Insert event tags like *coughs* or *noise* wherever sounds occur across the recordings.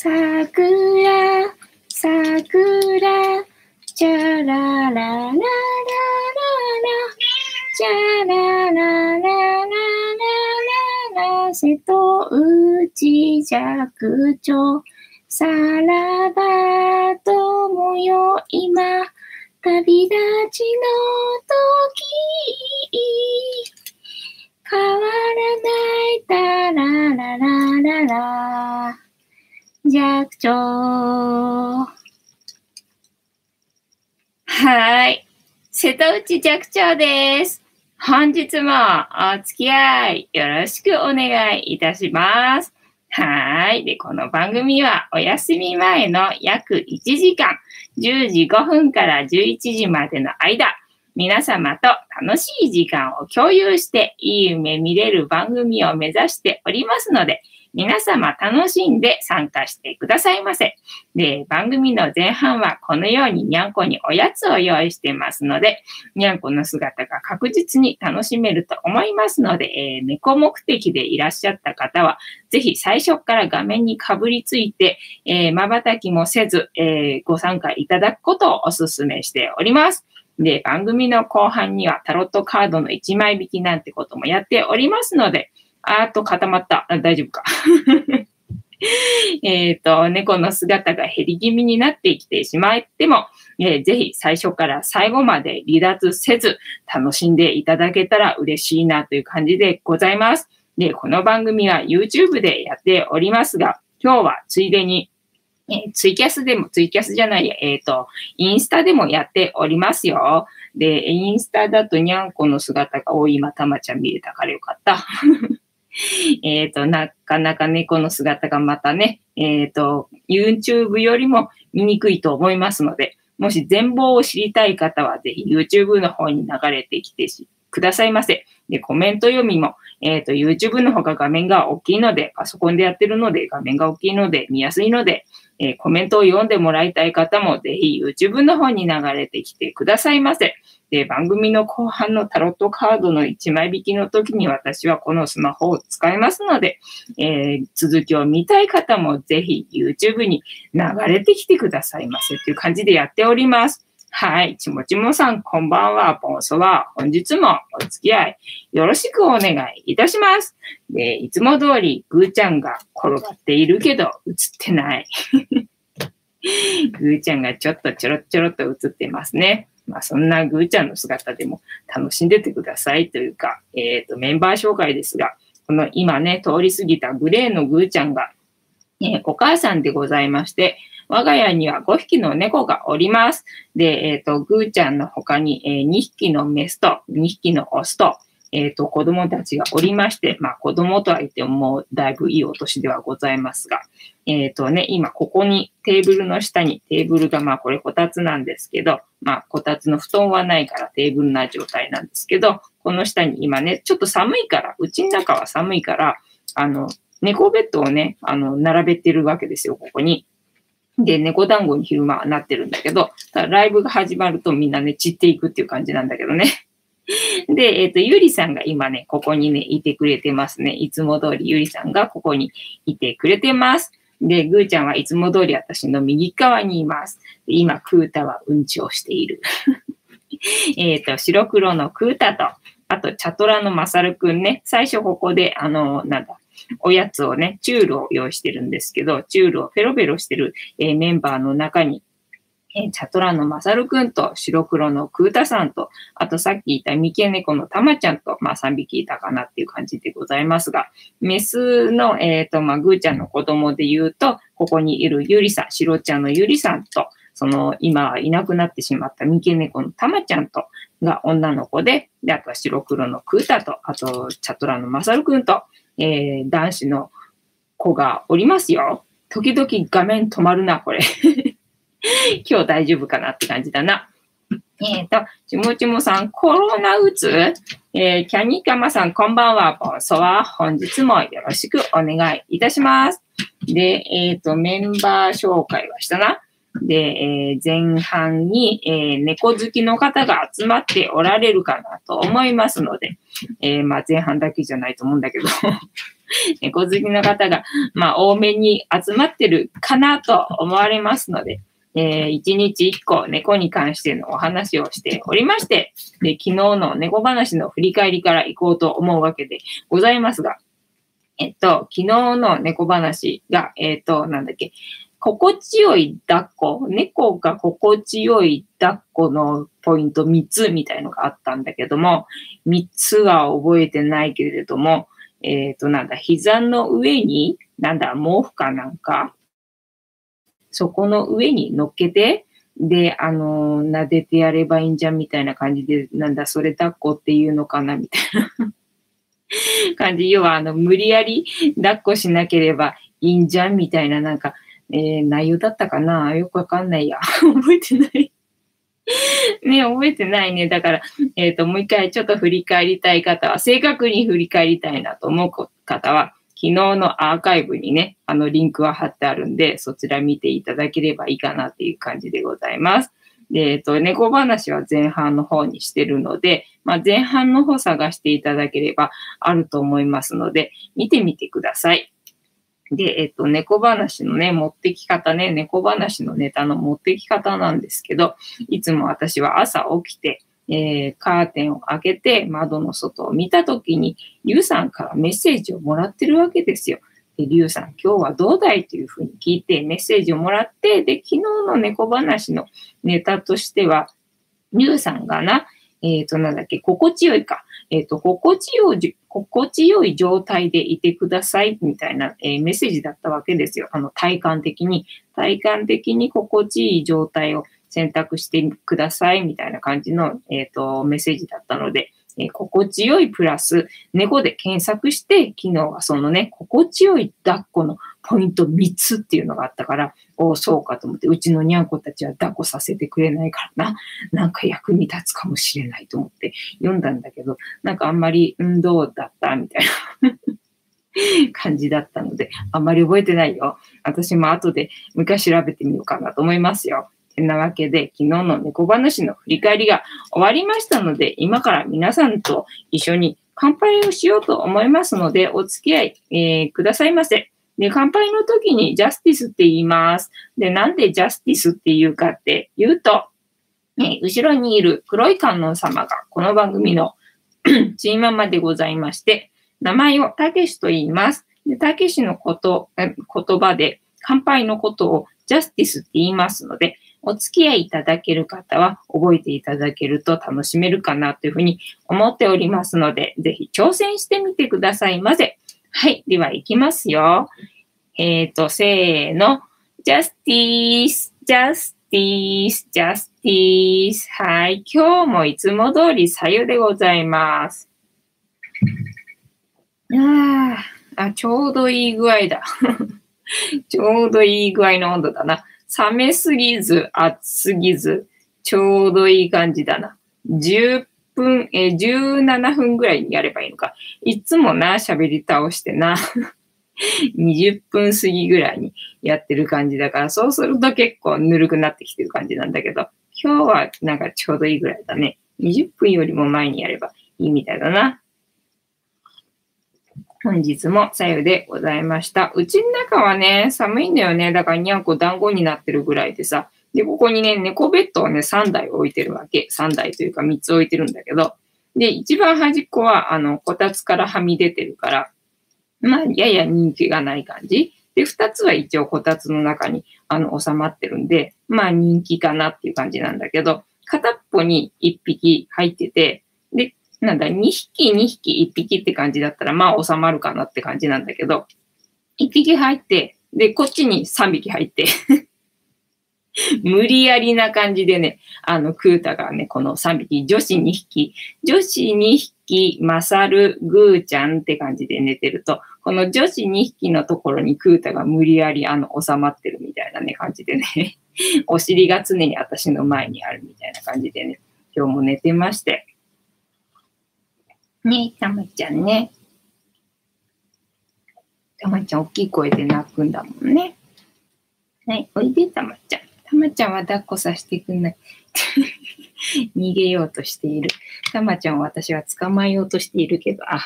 さくら、さくら、チャラララララララ、チャラララララララ、瀬戸内寂聴、さらば友よ今、旅立ちの時、変わらないたららららら。寂聴。はい。瀬戸内寂聴です。本日もお付き合いよろしくお願いいたします。はい。で、この番組はお休み前の約1時間、10時5分から11時までの間、皆様と楽しい時間を共有していい夢見れる番組を目指しておりますので、皆様楽しんで参加してくださいませ。で、番組の前半はこのようににゃんこにおやつを用意してますので、にゃんこの姿が確実に楽しめると思いますので、えー、猫目的でいらっしゃった方は、ぜひ最初から画面にかぶりついて、えー、瞬きもせず、えー、ご参加いただくことをお勧めしております。で、番組の後半にはタロットカードの1枚引きなんてこともやっておりますので、あーっと固まった。大丈夫か。*laughs* えっと、猫の姿が減り気味になってきてしまっても、えー、ぜひ最初から最後まで離脱せず楽しんでいただけたら嬉しいなという感じでございます。で、この番組は YouTube でやっておりますが、今日はついでに、えー、ツイキャスでも、ツイキャスじゃない、えっ、ー、と、インスタでもやっておりますよ。で、インスタだとにゃんこの姿が多い、またまちゃん見れたからよかった。*laughs* *laughs* えっと、なかなか猫の姿がまたね、えっ、ー、と、YouTube よりも見にくいと思いますので、もし全貌を知りたい方は、ぜひ YouTube の方に流れてきてくださいませ。で、コメント読みも、えっ、ー、と、YouTube の方が画面が大きいので、パソコンでやってるので、画面が大きいので、見やすいので、えー、コメントを読んでもらいたい方も、ぜひ YouTube の方に流れてきてくださいませ。で、番組の後半のタロットカードの1枚引きの時に私はこのスマホを使いますので、えー、続きを見たい方もぜひ YouTube に流れてきてくださいませという感じでやっております。はい。ちもちもさん、こんばんは。ボンソは、本日もお付き合いよろしくお願いいたします。で、いつも通り、ぐーちゃんが転がっているけど、映ってない。*laughs* ぐーちゃんがちょっとちょろちょろっと映ってますね。まあ、そんなぐーちゃんの姿でも楽しんでてくださいというか、えっ、ー、と、メンバー紹介ですが、この今ね、通り過ぎたグレーのぐーちゃんが、えー、お母さんでございまして、我が家には5匹の猫がおります。で、えっ、ー、と、ぐーちゃんの他に、えー、2匹のメスと2匹のオスと、えっ、ー、と、子供たちがおりまして、まあ、子供とは言ってももうだいぶいいお年ではございますが、えっ、ー、とね、今ここにテーブルの下にテーブルがまあこれこたつなんですけど、まあこたつの布団はないからテーブルな状態なんですけど、この下に今ね、ちょっと寒いから、うちの中は寒いから、あの、猫ベッドをね、あの、並べてるわけですよ、ここに。で、猫団子に昼間はなってるんだけど、ただライブが始まるとみんなね、散っていくっていう感じなんだけどね。*laughs* で、えっ、ー、と、ゆりさんが今ね、ここにね、いてくれてますね。いつも通りゆりさんがここにいてくれてます。で、ぐーちゃんはいつも通り私の右側にいます。で今、クータはうんちをしている。*laughs* えっと、白黒のクータと、あと、チャトラのマサルくんね、最初ここで、あの、なんだ、おやつをね、チュールを用意してるんですけど、チュールをペロペロしてる、えー、メンバーの中にえチャトラのマサルくんと白黒のクータさんと、あとさっき言った三毛猫のタマちゃんと、まあ3匹いたかなっていう感じでございますが、メスの、えっ、ー、と、まあグーちゃんの子供で言うと、ここにいるゆりさん、白ちゃんのゆりさんと、その今いなくなってしまった三毛猫のタマちゃんとが女の子で、で、あとは白黒のクータと、あとチャトラのマサルくんと、えー、男子の子がおりますよ。時々画面止まるな、これ。*laughs* 今日大丈夫かなって感じだな。えっ、ー、と、ちもちもさん、コロナうつ？えー、キャニカマさん、こんばんは。ボンソは本日もよろしくお願いいたします。で、えっ、ー、と、メンバー紹介はしたな。で、えー、前半に、えー、猫好きの方が集まっておられるかなと思いますので、えー、まあ前半だけじゃないと思うんだけど *laughs* 猫好きの方が、まあ、多めに集まってるかなと思われますので、えー、1日1個猫に関してのお話をしておりまして、で、昨日の猫話の振り返りから行こうと思うわけでございますが、えっと、昨日の猫話が、えっと、なんだっけ、心地よい抱っこ、猫が心地よい抱っこのポイント3つみたいのがあったんだけども、3つは覚えてないけれども、えっ、と、なんだ、膝の上に、なんだ、毛布かなんか、そこの上に乗っけて、で、あの、撫でてやればいいんじゃんみたいな感じで、なんだ、それ抱っこっていうのかなみたいな *laughs* 感じ。要は、あの、無理やり抱っこしなければいいんじゃんみたいな、なんか、えー、内容だったかな？よくわかんないや。*laughs* 覚えてない *laughs* ね、覚えてないね。だから、えっ、ー、と、もう一回ちょっと振り返りたい方は、正確に振り返りたいなと思う方は、昨日のアーカイブにね、あのリンクは貼ってあるんで、そちら見ていただければいいかなっていう感じでございます。で、えっ、と、猫話は前半の方にしてるので、まあ、前半の方探していただければあると思いますので、見てみてください。で、えっと、猫話のね、持ってき方ね、猫話のネタの持ってき方なんですけど、いつも私は朝起きて、えー、カーテンを開けて窓の外を見たときに、リュウさんからメッセージをもらってるわけですよ。で、リュウさん、今日はどうだいというふうに聞いてメッセージをもらって、で、昨日の猫話のネタとしては、リュウさんがな、えっ、ー、と、なんだっけ、心地よいか。えっ、ー、と、心地よい、心地よい状態でいてくださいみたいな、えー、メッセージだったわけですよ。あの、体感的に。体感的に心地いい状態を選択してくださいみたいな感じの、えっ、ー、と、メッセージだったので、えー、心地よいプラス、猫で検索して、昨日はそのね、心地よい抱っこのポイント3つっていうのがあったから、おそうかと思って、うちのにゃんこたちは抱っこさせてくれないからな、なんか役に立つかもしれないと思って読んだんだけど、なんかあんまり、運動だったみたいな *laughs* 感じだったので、あんまり覚えてないよ。私も後で昔調べてみようかなと思いますよ。なわけで、昨日の猫話の振り返りが終わりましたので、今から皆さんと一緒に乾杯をしようと思いますので、お付き合い、えー、くださいませ。で、乾杯の時にジャスティスって言います。で、なんでジャスティスって言うかって言うと、ね、後ろにいる黒い観音様がこの番組の *clears throat* チーママでございまして、名前をたけしと言います。で、たけしのこと、言葉で乾杯のことをジャスティスって言いますので、お付き合いいただける方は覚えていただけると楽しめるかなというふうに思っておりますので、ぜひ挑戦してみてくださいませ。はい。では、いきますよ。えっ、ー、と、せーの。ジャスティース、ジャスティース、ジャスティース。はい。今日もいつも通り左右でございます。ああ、ちょうどいい具合だ。*laughs* ちょうどいい具合の温度だな。冷めすぎず、熱すぎず、ちょうどいい感じだな。10分、えー、17分ぐらいにやればいいのか。いつもな、喋り倒してな。*laughs* 20分過ぎぐらいにやってる感じだから、そうすると結構ぬるくなってきてる感じなんだけど、今日はなんかちょうどいいぐらいだね。20分よりも前にやればいいみたいだな。本日もさゆでございました。うちの中はね、寒いんだよね。だからにゃんこ団子になってるぐらいでさ。で、ここにね、猫ベッドをね、3台置いてるわけ。3台というか3つ置いてるんだけど。で、一番端っこは、あの、こたつからはみ出てるから、まあ、やや人気がない感じ。で、2つは一応こたつの中に、あの、収まってるんで、まあ人気かなっていう感じなんだけど、片っぽに1匹入ってて、なんだ、2匹、2匹、1匹って感じだったら、まあ収まるかなって感じなんだけど、1匹入って、で、こっちに3匹入って *laughs* 無理やりな感じでね、あの、クータがね、この3匹、女子2匹、女子2匹、マサル、グーちゃんって感じで寝てると、この女子2匹のところにクータが無理やり、あの、収まってるみたいなね、感じでね、*laughs* お尻が常に私の前にあるみたいな感じでね、今日も寝てまして、ねたまちゃんね。たまちゃん大きい声で泣くんだもんね。はい、おいでたまちゃん。たまちゃんは抱っこさせてくんない。*laughs* 逃げようとしている。たまちゃんを私は捕まえようとしているけど、あ、あ、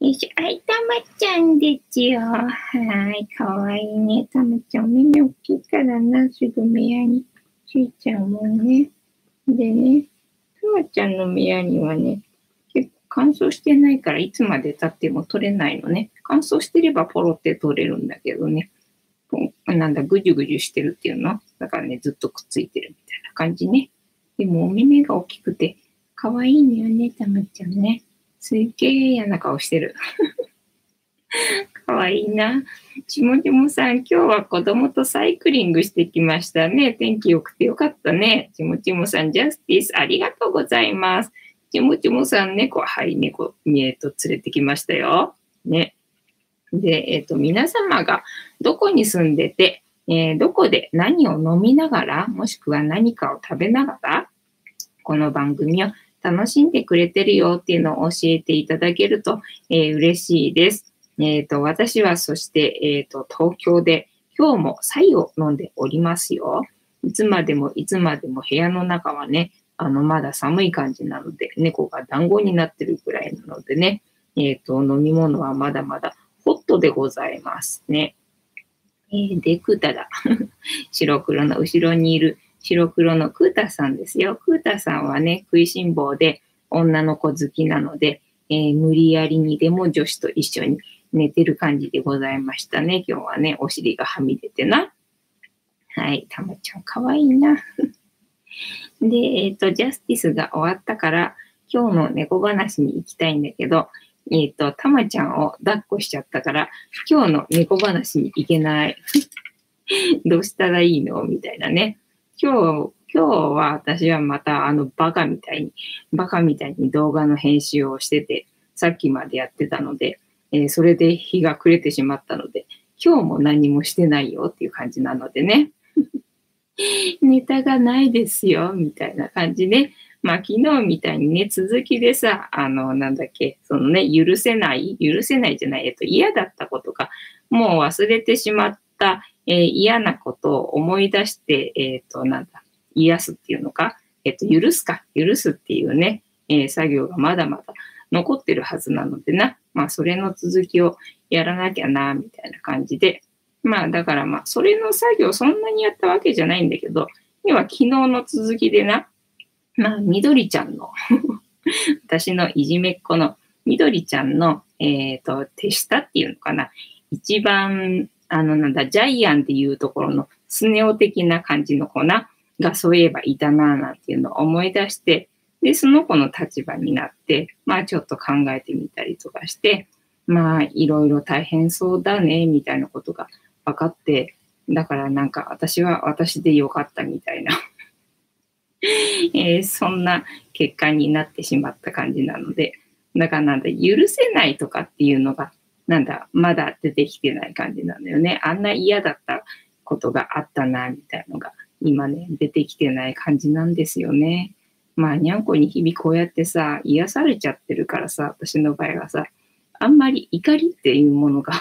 よいしょ。はい、たまちゃんですよ。はい、かわいいね。たまちゃん、お耳大きいからな、すぐ目やに。しーちゃんもね。でね、ちゃんの目やにはね、結構乾燥してないからいつまで経っても取れないのね。乾燥してればポロって取れるんだけどね。なんだ、ぐじゅぐじゅしてるっていうの？だからね、ずっとくっついてるみたいな感じね。でも、お耳が大きくて、かわいいのよね、たまちゃんね。すっげえ嫌な顔してる。*laughs* かわいいな。ちもちもさん、今日は子供とサイクリングしてきましたね。天気良くてよかったね。ちもちもさん、ジャスティス、ありがとうございます。ちもちもさん、猫、はい、猫、えっと、連れてきましたよ。ね。で、えっ、と、皆様がどこに住んでて、えー、どこで何を飲みながら、もしくは何かを食べながら、この番組を楽しんでくれてるよっていうのを教えていただけると、えー、嬉しいです。えっ、ー、と、私はそして、え、ー、と、東京で今日もサイを飲んでおりますよ。いつまでもいつまでも部屋の中はね、あの、まだ寒い感じなので、猫が団子になってるくらいなのでね、えっ、と、飲み物はまだまだホットでございますね。えー、で、クータだ。*laughs* 白黒の後ろにいる白黒のクータさんですよ。クータさんはね、食いしん坊で女の子好きなので、えー、無理やりにでも女子と一緒に寝てる感じでございましたね。今日はね、お尻がはみ出てな。はい、たまちゃんかわいいな。*laughs* で、えっ、ー、と、ジャスティスが終わったから、今日の猫話に行きたいんだけど、えっ、ー、と、たまちゃんを抱っこしちゃったから、今日の猫話に行けない。*laughs* どうしたらいいのみたいなね。今日、今日は私はまたあのバカみたいに、バカみたいに動画の編集をしてて、さっきまでやってたので、えー、それで日が暮れてしまったので、今日も何もしてないよっていう感じなのでね。*laughs* ネタがないですよ、みたいな感じね。まあ昨日みたいにね、続きでさ、あの、なんだっけ、そのね、許せない、許せないじゃない、えっと、嫌だったことか、もう忘れてしまった、えー、嫌なことを思い出して、えっ、ー、と、なんだ、癒すっていうのか、えっ、と、許すか、許すっていうね、え作業がまだまだ残ってるはずなのでな、まあ、それの続きをやらなきゃな、みたいな感じで、まあ、だからまあ、それの作業そんなにやったわけじゃないんだけど、要は昨日の続きでな、まあ、みどりちゃんの *laughs* 私のいじめっ子のみどりちゃんの、えっ、ー、と、手下っていうのかな。一番、あの、なんだ、ジャイアンっていうところのスネ夫的な感じの子な、がそういえばいたな、なんていうのを思い出して、で、その子の立場になって、まあちょっと考えてみたりとかして、まあいろいろ大変そうだね、みたいなことが分かって、だからなんか私は私でよかったみたいな *laughs* えー、そんな結果になってしまった感じなので、だからなんだ、許せないとかっていうのが、なんだ、まだ出てきてない感じなんだよね。あんな嫌だったことがあったな、みたいのが、今ね、出てきてない感じなんですよね。まあ、にゃんこに日々こうやってさ、癒されちゃってるからさ、私の場合はさ、あんまり怒りっていうものが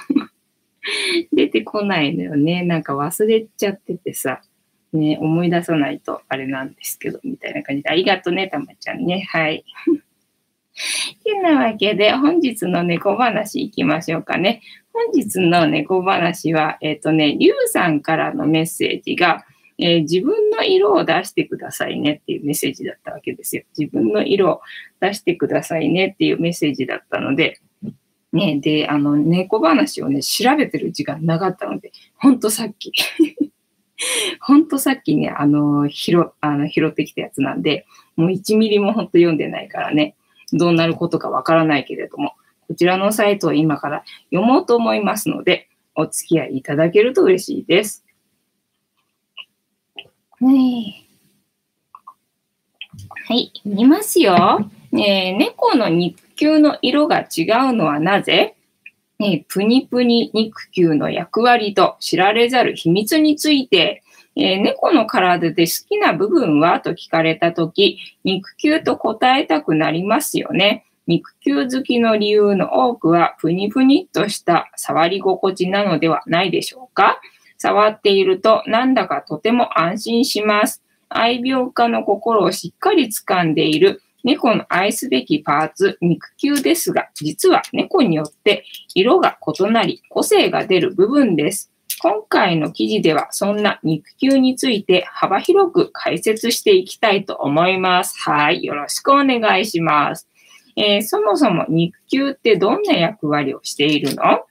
*laughs* 出てこないのよね。なんか忘れちゃっててさ、ね、思い出さないとあれなんですけど、みたいな感じで。ありがとね、たまちゃんね。はい。*laughs* てなわけで、本日の猫話いきましょうかね。本日の猫話は、えっ、ー、とね、りゅうさんからのメッセージが、えー、自分の色を出してくださいねっていうメッセージだったわけですよ。自分の色を出してくださいねっていうメッセージだったので、ね、で、あの、猫話をね、調べてる時間なかったので、ほんとさっき *laughs* ほんとさっきね、あの、拾、あの、拾ってきたやつなんで、もう1ミリもほんと読んでないからね、どうなることかわからないけれども、こちらのサイトを今から読もうと思いますので、お付き合いいただけると嬉しいです。はい。い、見ますよ。えー、猫の肉球の色が違うのはなぜ？えプニプニ肉球の役割と知られざる秘密について、えー、猫の体で好きな部分は？と聞かれたとき、肉球と答えたくなりますよね。肉球好きの理由の多くは、プニプニっとした触り心地なのではないでしょうか？触っているとなんだかとても安心します。愛病家の心をしっかり掴んでいる猫の愛すべきパーツ、肉球ですが、実は猫によって色が異なり、個性が出る部分です。今回の記事ではそんな肉球について幅広く解説していきたいと思います。はい。よろしくお願いします。えー、そもそも肉球ってどんな役割をしているの？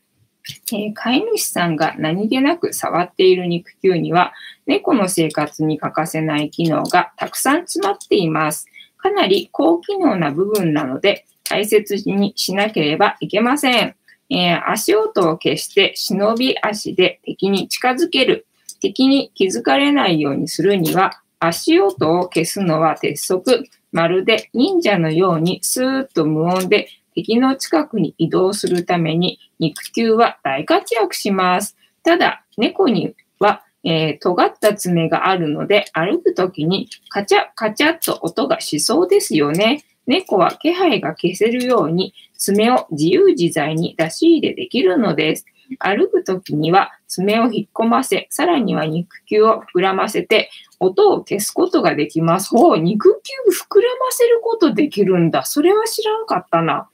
えー、飼い主さんが何気なく触っている肉球には、猫の生活に欠かせない機能がたくさん詰まっています。かなり高機能な部分なので、大切にしなければいけません。えー、足音を消して忍び足で敵に近づける。敵に気づかれないようにするには、足音を消すのは鉄則。まるで忍者のようにスーッと無音で敵の近くに移動するために肉球は大活躍します。ただ、猫には、えー、尖った爪があるので歩くときにカチャカチャっと音がしそうですよね。猫は気配が消せるように爪を自由自在に出し入れできるのです。歩くときには爪を引っ込ませ、さらには肉球を膨らませて音を消すことができます。ほう、肉球膨らませることできるんだ。それは知らんかったな。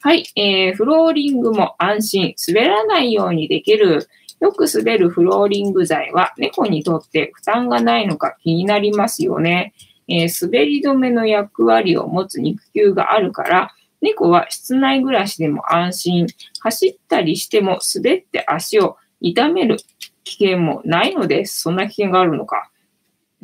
はい、えー、フローリングも安心、滑らないようにできる。よく滑るフローリング材は猫にとって負担がないのか気になりますよね。えー、滑り止めの役割を持つ肉球があるから、猫は室内暮らしでも安心。走ったりしても滑って足を痛める危険もないのです。そんな危険があるのか。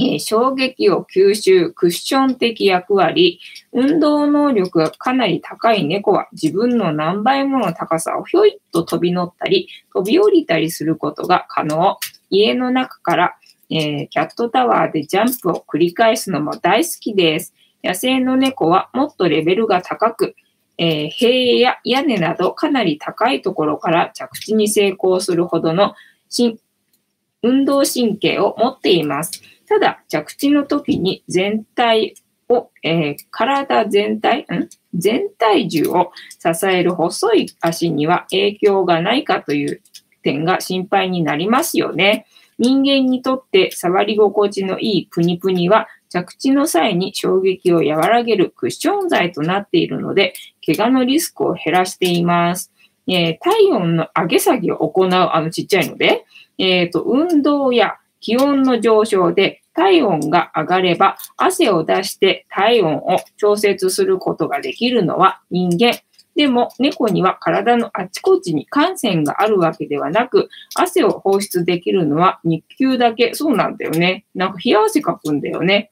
え、衝撃を吸収、クッション的役割、運動能力がかなり高い猫は自分の何倍もの高さをひょいっと飛び乗ったり、飛び降りたりすることが可能。家の中からえー、キャットタワーでジャンプを繰り返すのも大好きです。野生の猫はもっとレベルが高く、えー、塀や屋根などかなり高いところから着地に成功するほどの運動神経を持っています。ただ、着地の時に全体を、えー、体全体、ん？全体重を支える細い足には影響がないかという点が心配になりますよね。人間にとって触り心地のいいプニプニは着地の際に衝撃を和らげるクッション材となっているので、怪我のリスクを減らしています。えー、体温の上げ下げを行うあのちっちゃいので、えっ、ー、と、運動や気温の上昇で体温が上がれば汗を出して体温を調節することができるのは人間。でも、猫には体のあちこちに汗腺があるわけではなく、汗を放出できるのは肉球だけ。そうなんだよね。なんか冷や汗かくんだよね。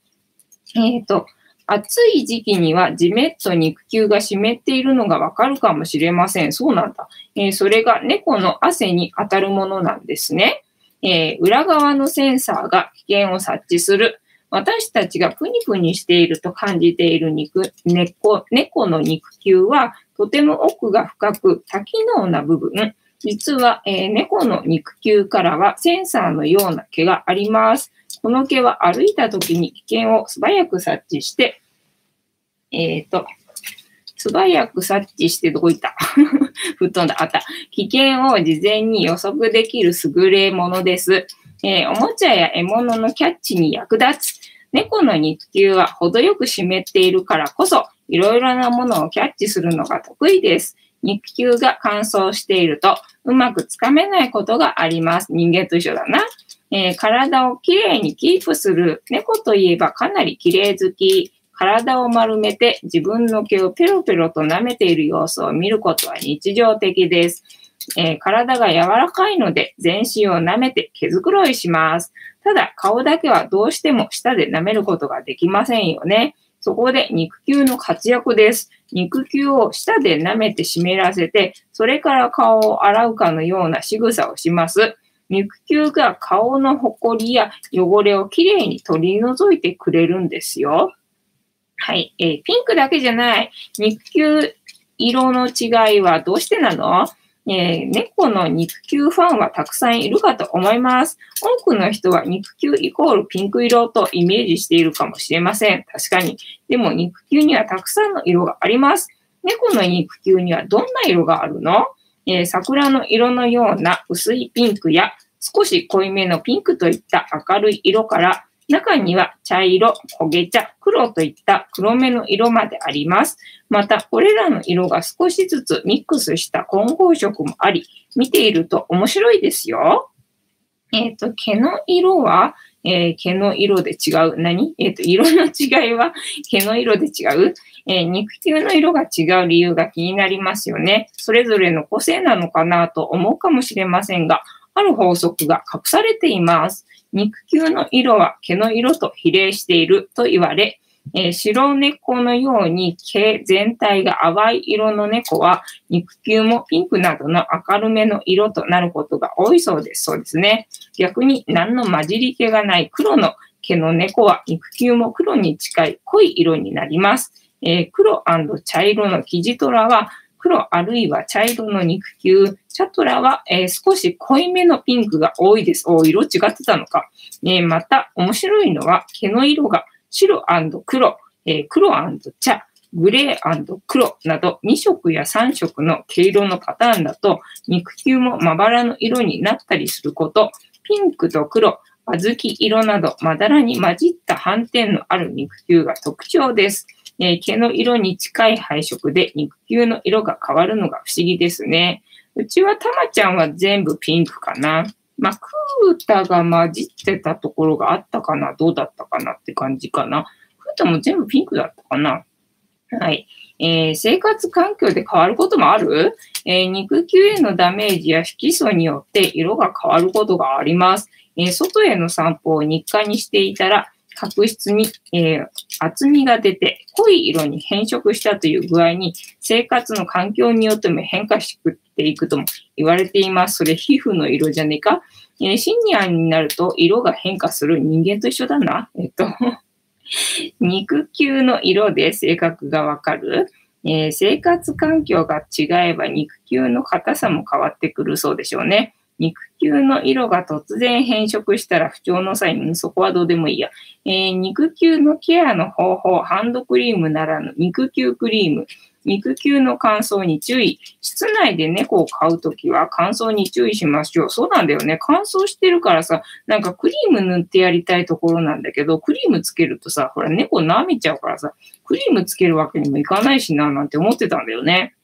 えっ、ー、と、暑い時期にはじめっと肉球が湿っているのがわかるかもしれません。そうなんだ。えー、それが猫の汗に当たるものなんですね。えー、裏側のセンサーが危険を察知する。私たちがプニプニしていると感じている肉猫猫の肉球はとても奥が深く多機能な部分。実は、えー、猫の肉球からはセンサーのような毛があります。この毛は歩いた時に危険を素早く察知して、えっ、ー、と、素早く察知してどこ行った？*laughs* 吹っ飛んだ。あった。危険を事前に予測できる優れものです。えー、おもちゃや獲物のキャッチに役立つ。猫の肉球は程よく湿っているからこそ、いろいろなものをキャッチするのが得意です。肉球が乾燥していると、うまくつかめないことがあります。人間と一緒だな。えー、体をきれいにキープする。猫といえばかなり綺麗好き。体を丸めて自分の毛をペロペロと舐めている様子を見ることは日常的です。えー、体が柔らかいので全身を舐めて毛づくろいします。ただ顔だけはどうしても舌で舐めることができませんよね。そこで肉球の活躍です。肉球を舌で舐めて湿らせて、それから顔を洗うかのような仕草をします。肉球が顔のほこりや汚れをきれいに取り除いてくれるんですよ。はい。えー、ピンクだけじゃない。肉球色の違いはどうしてなの？えー、猫の肉球ファンはたくさんいるかと思います。多くの人は肉球イコールピンク色とイメージしているかもしれません。確かに。でも肉球にはたくさんの色があります。猫の肉球にはどんな色があるの、えー、桜の色のような薄いピンクや少し濃いめのピンクといった明るい色から中には茶色、焦げ茶、黒といった黒めの色まであります。また、これらの色が少しずつミックスした混合色もあり、見ていると面白いですよ。えっ、ー、と、毛の色は、えー、毛の色で違う。何？えっ、ー、と、色の違いは毛の色で違う？えー、肉球の色が違う理由が気になりますよね。それぞれの個性なのかなと思うかもしれませんが、ある法則が隠されています。肉球の色は毛の色と比例していると言われ、えー、白猫のように毛全体が淡い色の猫は肉球もピンクなどの明るめの色となることが多いそうです。そうですね。逆に何の混じり気がない黒の毛の猫は肉球も黒に近い濃い色になります。えー、黒茶色のキジトラは黒あるいは茶色の肉球、チャトラは、えー、少し濃いめのピンクが多いです。お色違ってたのか。えー、また面白いのは毛の色が白黒、えー、黒茶、グレー黒など2色や3色の毛色のパターンだと肉球もまばらの色になったりすること、ピンクと黒、小豆色などまだらに混じった斑点のある肉球が特徴です。えー、毛の色に近い配色で肉球の色が変わるのが不思議ですね。うちはたまちゃんは全部ピンクかな。まあ、クータが混じってたところがあったかな、どうだったかなって感じかな。クータも全部ピンクだったかな。はい。えー、生活環境で変わることもある、えー、肉球へのダメージや色素によって色が変わることがあります。えー、外への散歩を日課にしていたら、角質に、えー、厚みが出て濃い色に変色したという具合に生活の環境によっても変化してていくとも言われています。それ皮膚の色じゃねえか、えー、シニアになると色が変化する人間と一緒だな。えっと *laughs* 肉球の色で性格がわかる。えー、生活環境が違えば肉球の硬さも変わってくるそうでしょうね。肉球の色が突然変色したら不調の際に、そこはどうでもいいや。えー、肉球のケアの方法、ハンドクリームならぬ肉球クリーム。肉球の乾燥に注意。室内で猫を飼うときは乾燥に注意しましょう。そうなんだよね。乾燥してるからさ、なんかクリーム塗ってやりたいところなんだけど、クリームつけるとさ、ほら猫舐めちゃうからさ、クリームつけるわけにもいかないしな、なんて思ってたんだよね。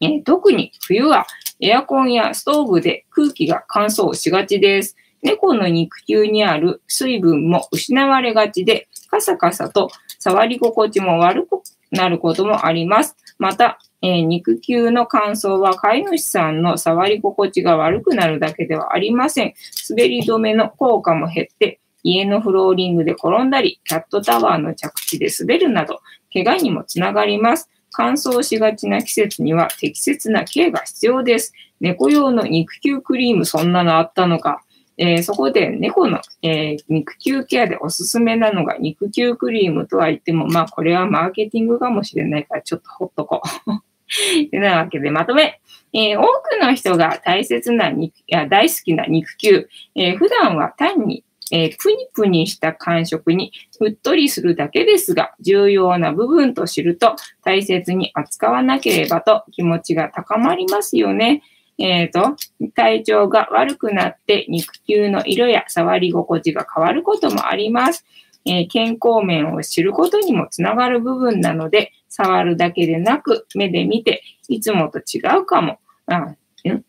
え、特に冬はエアコンやストーブで空気が乾燥しがちです。猫の肉球にある水分も失われがちで、カサカサと触り心地も悪くなることもあります。また、えー、肉球の乾燥は飼い主さんの触り心地が悪くなるだけではありません。滑り止めの効果も減って、家のフローリングで転んだり、キャットタワーの着地で滑るなど、怪我にもつながります。乾燥しがちな季節には適切なケアが必要です。猫用の肉球クリーム、そんなのあったのか。えー、そこで猫の、えー、肉球ケアでおすすめなのが肉球クリームとは言っても、まあこれはマーケティングかもしれないからちょっとほっとこう。*laughs* てなわけでまとめ。えー、多くの人が大切な肉、や大好きな肉球、えー、普段は単にえー、プニプニした感触にうっとりするだけですが、重要な部分と知ると大切に扱わなければと気持ちが高まりますよね。えっ、ー、と、体調が悪くなって肉球の色や触り心地が変わることもあります。えー、健康面を知ることにもつながる部分なので、触るだけでなく目で見ていつもと違うかも、あ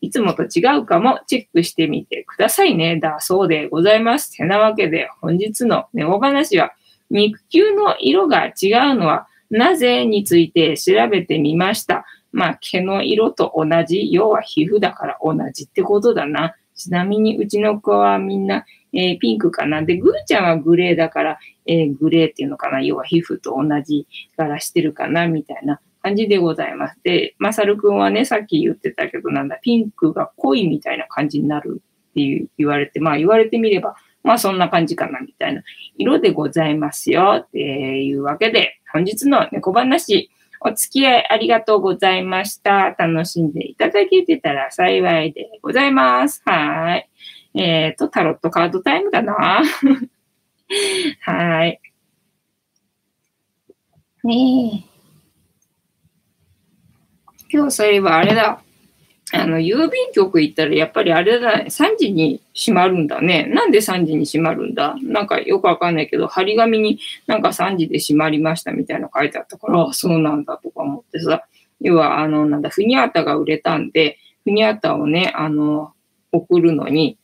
いつもと違うかもチェックしてみてくださいね。だそうでございます。てなわけで本日のネオ話は肉球の色が違うのはなぜについて調べてみました。まあ毛の色と同じ、要は皮膚だから同じってことだな。ちなみにうちの子はみんな、えー、ピンクかな。で、ぐーちゃんはグレーだから、えー、グレーっていうのかな。要は皮膚と同じ柄してるかな、みたいな感じでございます。で、まさるくんはね、さっき言ってたけど、なんだ、ピンクが濃いみたいな感じになるっていう言われて、まあ言われてみれば、まあそんな感じかなみたいな色でございますよっていうわけで、本日の猫話、お付き合いありがとうございました。楽しんでいただけてたら幸いでございます。はい。えっ、ー、と、タロットカードタイムだな？*laughs* はい。ねえ。今日そういえばあれだ。あの、郵便局行ったらやっぱりあれだね、3時に閉まるんだね。なんで3時に閉まるんだ？なんかよくわかんないけど、張り紙になんか3時で閉まりましたみたいなの書いてあったから、そうなんだとか思ってさ。要は、あの、なんだ、フニャータが売れたんで、フニャータをね、あの、送るのに、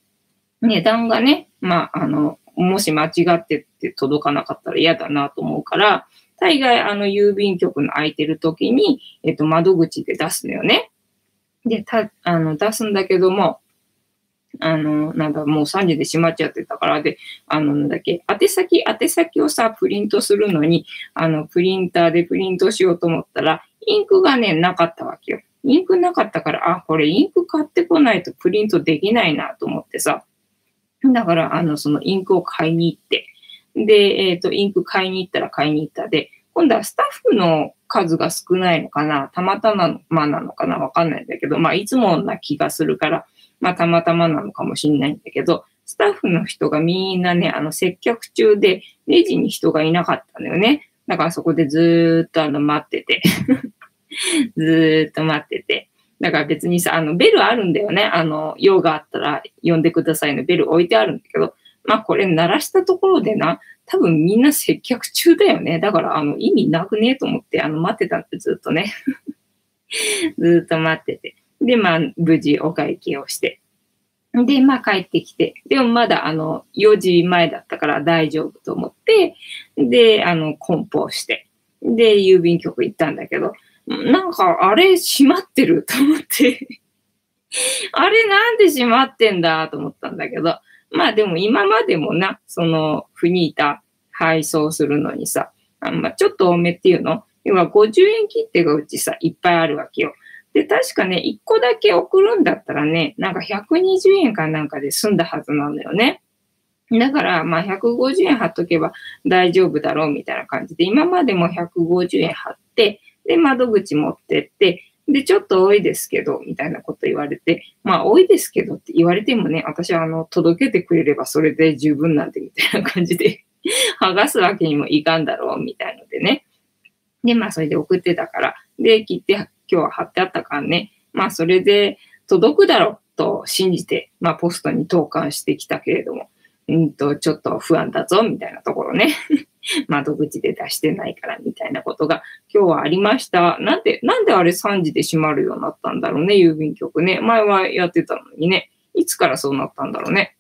値段がね、まあ、あの、もし間違ってって届かなかったら嫌だなと思うから、大概あの郵便局の空いてる時に、えっと、窓口で出すのよね。で、た、あの、出すんだけども、あの、なんだ、もう3時で閉まっちゃってたから、で、あの、なんだっけ、宛先、宛先をさ、プリントするのに、あの、プリンターでプリントしようと思ったら、インクがね、なかったわけよ。インクなかったから、あ、これインク買ってこないとプリントできないなと思ってさ。だから、あの、そのインクを買いに行って、で、えっ、ー、と、インク買いに行ったら買いに行ったで、今度はスタッフの数が少ないのかな？たまたまなのかな？わかんないんだけど、まあ、いつもな気がするから、まあ、たまたまなのかもしれないんだけど、スタッフの人がみんなね、あの、接客中で、レジに人がいなかったのよね。だからそこでずーっとあの、待ってて *laughs* ずーっと待ってて。だから別にさ、あの、ベルあるんだよね。あの、用があったら呼んでくださいのベル置いてあるんだけど、まあこれ鳴らしたところでな、多分みんな接客中だよね。だからあの意味なくねえと思ってあの待ってたってずっとね。*laughs* ずっと待ってて。で、まあ無事お会計をして。で、まあ帰ってきて。でもまだあの4時前だったから大丈夫と思って、で、あの梱包して。で、郵便局行ったんだけど、なんかあれ閉まってると思って *laughs* あれなんで閉まってんだと思ったんだけど、まあでも今までもな、そのフニータ配送するのにさ、あまあ、ちょっと多めっていうの？要は50円切手がうちさ、いっぱいあるわけよ。で、確かね、1個だけ送るんだったらね、なんか120円かなんかで済んだはずなのよね。だから、まあ、150円貼っとけば大丈夫だろうみたいな感じで、今までも150円貼って、で、窓口持ってって、で、ちょっと多いですけど、みたいなこと言われて、まあ、多いですけどって言われてもね、私はあの、届けてくれればそれで十分なんで、みたいな感じで剥がすわけにもいかんだろう、みたいのでね。で、まあ、それで送ってたから、で、切って今日は貼ってあったからね、まあ、それで届くだろうと信じて、まあ、ポストに投函してきたけれども、うんと、ちょっと不安だぞ、みたいなところね。*laughs* 窓口で出してないからみたいなことが今日はありました。なんで、なんであれ3時で閉まるようになったんだろうね、郵便局ね。前はやってたのにね。いつからそうなったんだろうね。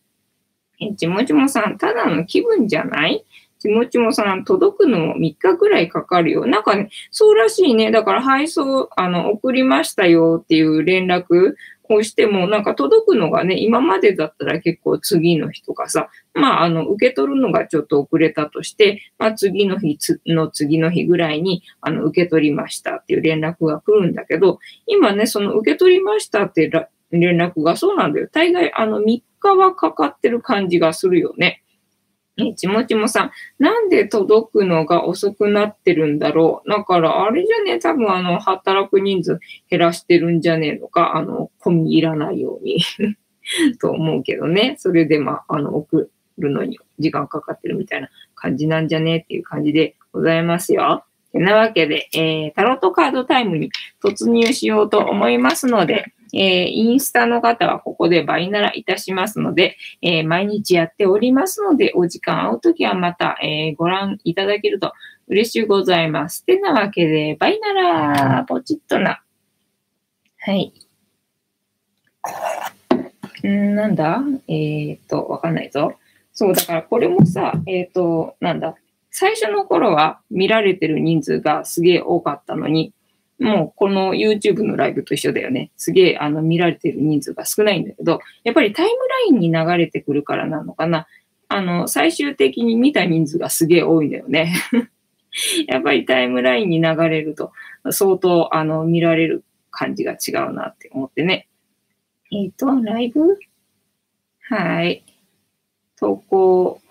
え、ちもちもさん、ただの気分じゃない？ちもちもさん、届くのも3日ぐらいかかるよ。なんかね、そうらしいね。だから配送、あの、送りましたよっていう連絡こうしても、なんか届くのがね、今までだったら結構次の日とかさ、まあ、あの、受け取るのがちょっと遅れたとして、まあ、次の日の次の日ぐらいに、あの、受け取りましたっていう連絡が来るんだけど、今ね、その受け取りましたって連絡がそうなんだよ。大概、あの、3日はかかってる感じがするよね。え、ちもちもさん、なんで届くのが遅くなってるんだろう？だから、あれじゃね、多分あの、働く人数減らしてるんじゃねえのか。あの、込み入らないように *laughs* と思うけどね。それで、まあ、あの、送るのに時間かかってるみたいな感じなんじゃねっていう感じでございますよ。てなわけで、えー、タロットカードタイムに突入しようと思いますので、えー、インスタの方はここでバイナラいたしますので、えー、毎日やっておりますので、お時間合うときはまた、えー、ご覧いただけると嬉しいございます。てなわけで、バイナラポチッとな。はい。んなんだ？えっ、と、わかんないぞ。そう、だからこれもさ、えっ、と、なんだ。最初の頃は見られてる人数がすげえ多かったのに、もうこの YouTube のライブと一緒だよね。すげえあの見られてる人数が少ないんだけど、やっぱりタイムラインに流れてくるからなのかな。あの、最終的に見た人数がすげえ多いんだよね。*laughs* やっぱりタイムラインに流れると相当あの見られる感じが違うなって思ってね。えっ、ー、と、ライブ？はい。投稿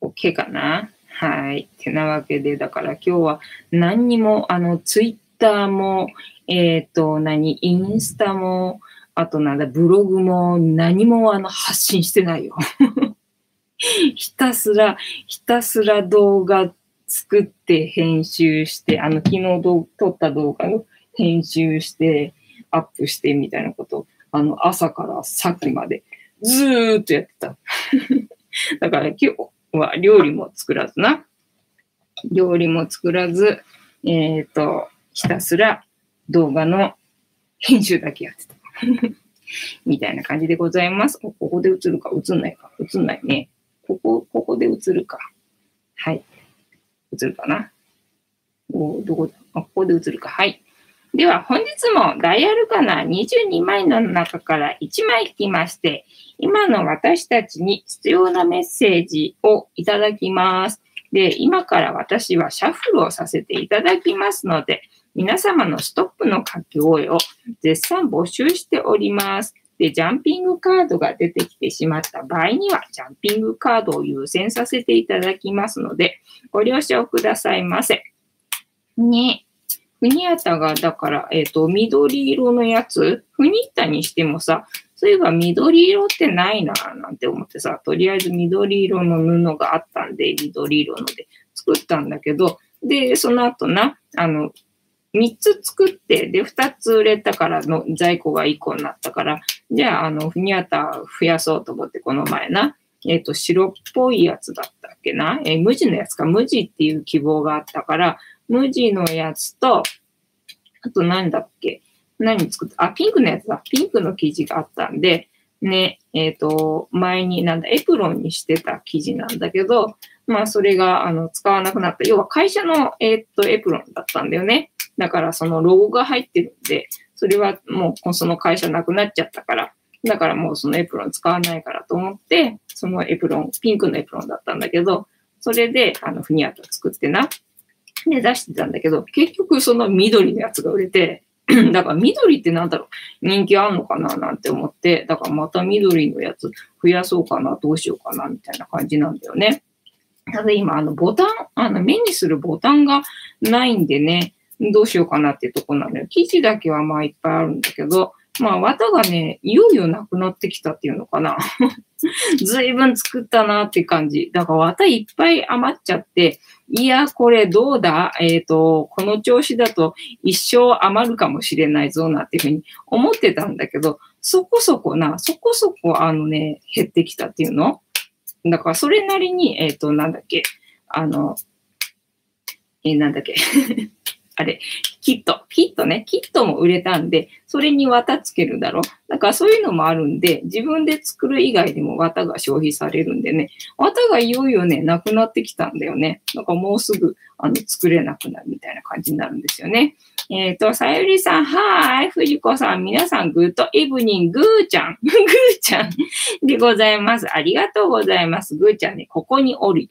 OK かな？はい。てなわけで、だから今日は何にも、あの、ツイッターも、えっ、ー、と、何、インスタも、あとなんだ、ブログも何もあの発信してないよ。*laughs* ひたすら、ひたすら動画作って編集して、あの、昨日撮った動画を編集して、アップしてみたいなことを、あの、朝からさっきまでずーっとやってた。だから今日は料理も作らずな。料理も作らず、えっ、ー、と、ひたすら動画の編集だけやってた。みたいな感じでございます。ここで映るか？映んないか？映んないね。ここ、ここで映るか？はい。映るかな？おどこだ？あ、ここで映るか。はい。では、本日もダイヤルカナ22枚の中から1枚引きまして、今の私たちに必要なメッセージをいただきます。で、今から私はシャッフルをさせていただきますので、皆様のストップの書き声を絶賛募集しております。で、ジャンピングカードが出てきてしまった場合には、ジャンピングカードを優先させていただきますので、ご了承くださいませ。ね。フニアタが、だから、えっ、ー、と、緑色のやつ、フニッタにしてもさ、そういえば緑色ってないな、なんて思ってさ、とりあえず緑色の布があったんで、緑色ので作ったんだけど、で、その後な、あの、3つ作って、で、2つ売れたからの在庫が1個になったから、じゃあ、あの、フニアタ増やそうと思って、この前な、えっ、ー、と、白っぽいやつだったっけな、えー、無地のやつか、無地っていう希望があったから、無地のやつと、あと何だっけ？何作った？あ、ピンクのやつだ。ピンクの生地があったんで、ね、えっ、ー、と、前になんだ、エプロンにしてた生地なんだけど、まあ、それが、あの、使わなくなった。要は会社の、えっ、ー、と、エプロンだったんだよね。だから、そのロゴが入ってるんで、それはもう、その会社なくなっちゃったから、だからもうそのエプロン使わないからと思って、そのエプロン、ピンクのエプロンだったんだけど、それで、あの、ふにゃと作ってな。で、出してたんだけど、結局その緑のやつが売れて、*clears throat* だから緑ってなんだろう、人気あんのかななんて思って、だからまた緑のやつ増やそうかな、どうしようかな、みたいな感じなんだよね。ただ今、あの、ボタン、あの、目にするボタンがないんでね、どうしようかなっていうとこなのよ。生地だけはまあいっぱいあるんだけど、まあ、綿がね、いよいよなくなってきたっていうのかな。*laughs* ずいぶん作ったなって感じ。だから綿いっぱい余っちゃって、いや、これどうだ？えっ、ー、と、この調子だと一生余るかもしれないぞ、なっていうふうに思ってたんだけど、そこそこな、そこそこあのね、減ってきたっていうの？だからそれなりに、えっ、ー、と、なんだっけ、あの、えー、なんだっけ？*laughs* あれ、キット、キットね、キットも売れたんで、それに綿つけるだろう。だからそういうのもあるんで、自分で作る以外でも綿が消費されるんでね、綿がいよいよね、なくなってきたんだよね。だかもうすぐ、あの、作れなくなるみたいな感じになるんですよね。えっ、ー、と、さゆりさん、はーい、藤子さん、皆さん、グッドイブニング、ーちゃん、*laughs* グーちゃんでございます。ありがとうございます。グーちゃんね、ここにおるよ。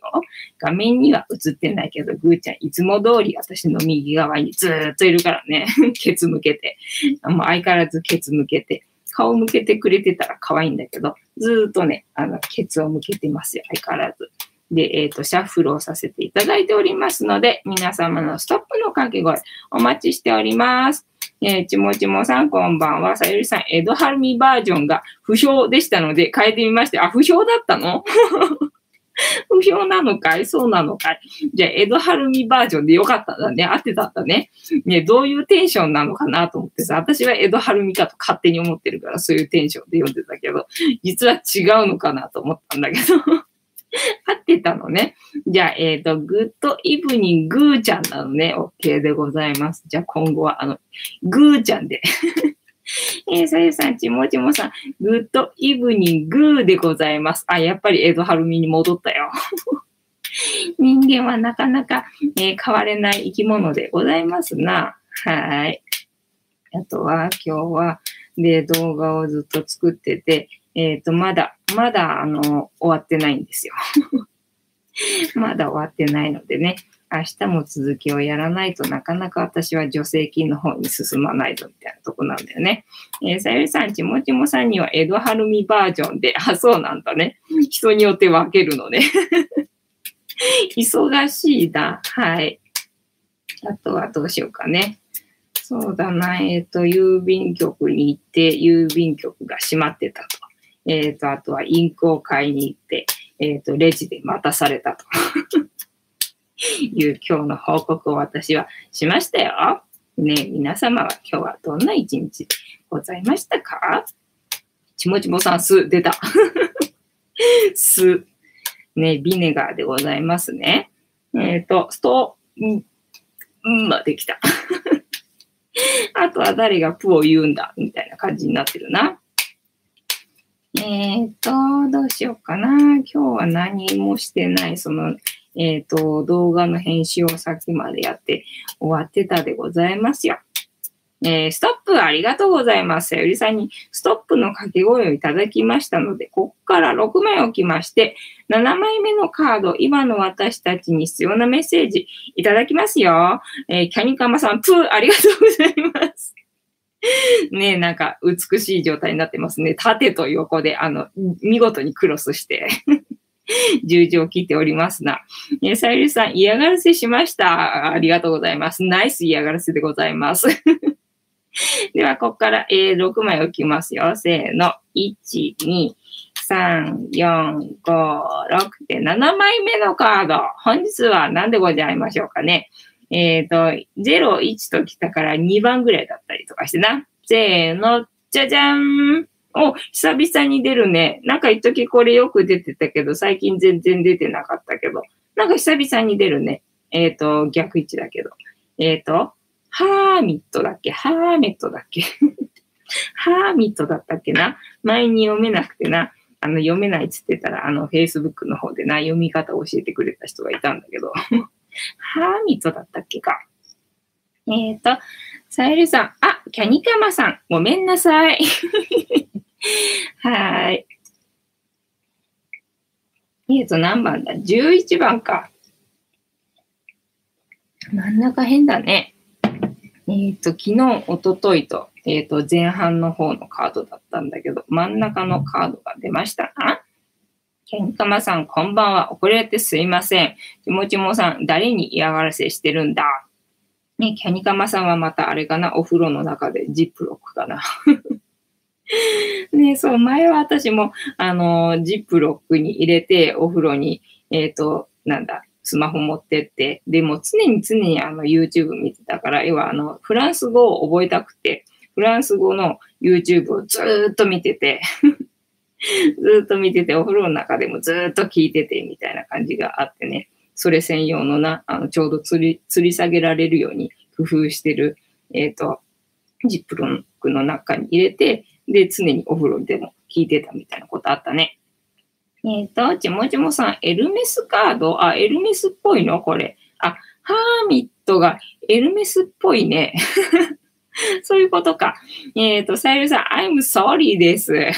画面には映ってないけど、グーちゃん、いつも通り私の右側にずーっといるからね。*laughs* ケツ向けて。もう相変わらずケツ向けて。顔向けてくれてたら可愛いんだけど、ずっとね、あの、ケツを向けてますよ。相変わらず。で、えっ、ー、と、シャッフルをさせていただいておりますので、皆様のストップの掛け声、お待ちしております。えー、ちもちもさん、こんばんは。さゆりさん、エドハルミバージョンが不評でしたので、変えてみまして、あ、不評だったの？*laughs* 不評なのかい？そうなのかい？じゃあ、エドハルミバージョンでよかったんだね。合ってたんだね。ね、どういうテンションなのかなと思ってさ、私はエドハルミかと勝手に思ってるから、そういうテンションで読んでたけど、実は違うのかなと思ったんだけど *laughs* 合ってたのね。じゃあ、えっ、ー、と、グッドイブニングーちゃんなのね。OK でございます。じゃあ、今後は、あの、グーちゃんで。*laughs* えー、さゆさん、ちもちもさん、グッドイブニングーでございます。あ、やっぱり江戸晴美に戻ったよ。*laughs* 人間はなかなか、えー、変われない生き物でございますな。はい。あとは、今日は、で、動画をずっと作ってて、えっ、ー、と、まだ、まだ、あの、終わってないんですよ。*laughs* まだ終わってないのでね、明日も続きをやらないとなかなか私は助成金の方に進まないぞみたいなとこなんだよね。えー、さゆりさん、ちもちもさんには江戸晴美バージョンで、*laughs* あ、そうなんだね。人によって分けるのね。*laughs* 忙しいだ。はい。あとはどうしようかね。そうだな。えっ、ー、と、郵便局に行って、郵便局が閉まってたと。えっ、ー、と、あとはインクを買いに行って、えっ、と、レジで待たされたという今日の報告を私はしましたよ。ね皆様は今日はどんな一日ございましたか？ちもちもさん、す、出た。*laughs* す。ね、ビネガーでございますね。えっ、ー、と、スト、ん、んまできた。*laughs* あとは誰がプを言うんだ、みたいな感じになってるな。えっ、ー、と、どうしようかな。今日は何もしてない、その、えっ、ー、と、動画の編集をさっきまでやって終わってたでございますよ。えー、ストップありがとうございます。さゆりさんにストップの掛け声をいただきましたので、ここから6枚置きまして、7枚目のカード、今の私たちに必要なメッセージいただきますよ。えー、キャニカマさん、プーありがとうございます。*laughs* ねえ、なんか美しい状態になってますね。縦と横で、あの、見事にクロスして十字を切っておりますな。えー、さゆりさん、嫌がらせしました。ありがとうございます。ナイス嫌がらせでございます。*laughs* では、ここから、えー、6枚置きますよ。せーの。1、2、3、4、5、6で7枚目のカード。本日は何でございましょうかね。えっ、ー、と、0、1と来たから2番ぐらいだったりとかしてな。せーの、じゃじゃーん。お、久々に出るね。なんか一時これよく出てたけど、最近全然出てなかったけど。なんか久々に出るね。えっ、ー、と、逆位置だけど。えっ、ー、と、ハーミットだっけ？ハーメットだっけ？*laughs* ハーミットだったっけな？前に読めなくてな、あの、読めないっつってたら、あの、Facebook の方でな、読み方を教えてくれた人がいたんだけど、*laughs* ハーミットだったっけか？えっ、ー、と、さゆりさん、あ、キャニカマさん、ごめんなさい。*laughs* *laughs* はい。えっ、と、何番だ ?11 番か。真ん中変だね。えっ、ー、と、昨日、おとといと、えっ、ー、と、前半の方のカードだったんだけど、真ん中のカードが出ましたな。ケンカマさん、こんばんは。遅れてすいません。ちもちもさん、誰に嫌がらせしてるんだ？ね、キャニカマさんはまたあれかな、お風呂の中でジップロックかな。*laughs* ね、そう、前は私も、あの、ジップロックに入れて、お風呂に、えっ、ー、と、なんだ、スマホ持ってって、でも常に常にあの YouTube 見てたから、要はあのフランス語を覚えたくて、フランス語の YouTube をずっと見てて *laughs* ずっと見てて、お風呂の中でもずっと聞いててみたいな感じがあってね、それ専用のな、あのちょうど吊り吊り下げられるように工夫してる、えっ、ー、と、ジップロックの中に入れて、で、常にお風呂でも聞いてたみたいなことあったね。えっ、ー、と、ちもちもさん、エルメスカード？あ、エルメスっぽいの？これ。あ、ハーミットがエルメスっぽいね。*laughs* そういうことか。えっ、ー、と、さゆりさん、I'm sorry です。*laughs*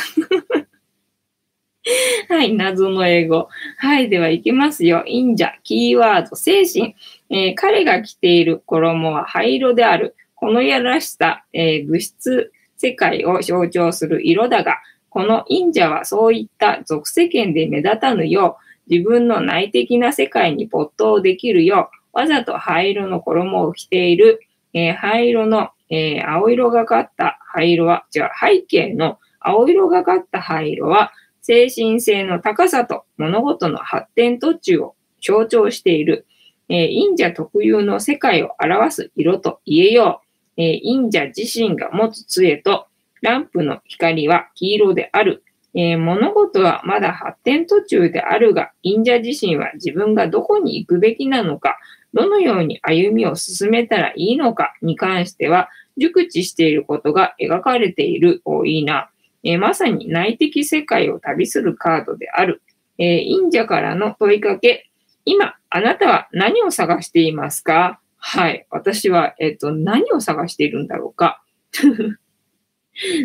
はい、謎の英語。はい、では行きますよ。忍者、キーワード、精神。えー、彼が着ている衣は灰色である。このやらしさ、えー、物質世界を象徴する色だが、この忍者はそういった俗世間で目立たぬよう、自分の内的な世界に没頭できるよう、わざと灰色の衣を着ている、えー、灰色の、えー、青色がかった灰色は、違う、背景の青色がかった灰色は、精神性の高さと物事の発展途中を象徴している、えー、忍者特有の世界を表す色と言えよう、えー、忍者自身が持つ杖とランプの光は黄色である。えー、物事はまだ発展途中であるが、忍者自身は自分がどこに行くべきなのか、どのように歩みを進めたらいいのかに関しては、熟知していることが描かれている。おいいな。えー、まさに内的世界を旅するカードである。えー、忍者からの問いかけ。今、あなたは何を探していますか？はい。私は、えっ、と、何を探しているんだろうか *laughs*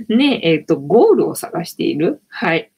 ね、えっ、ー、と、ゴールを探している。はい。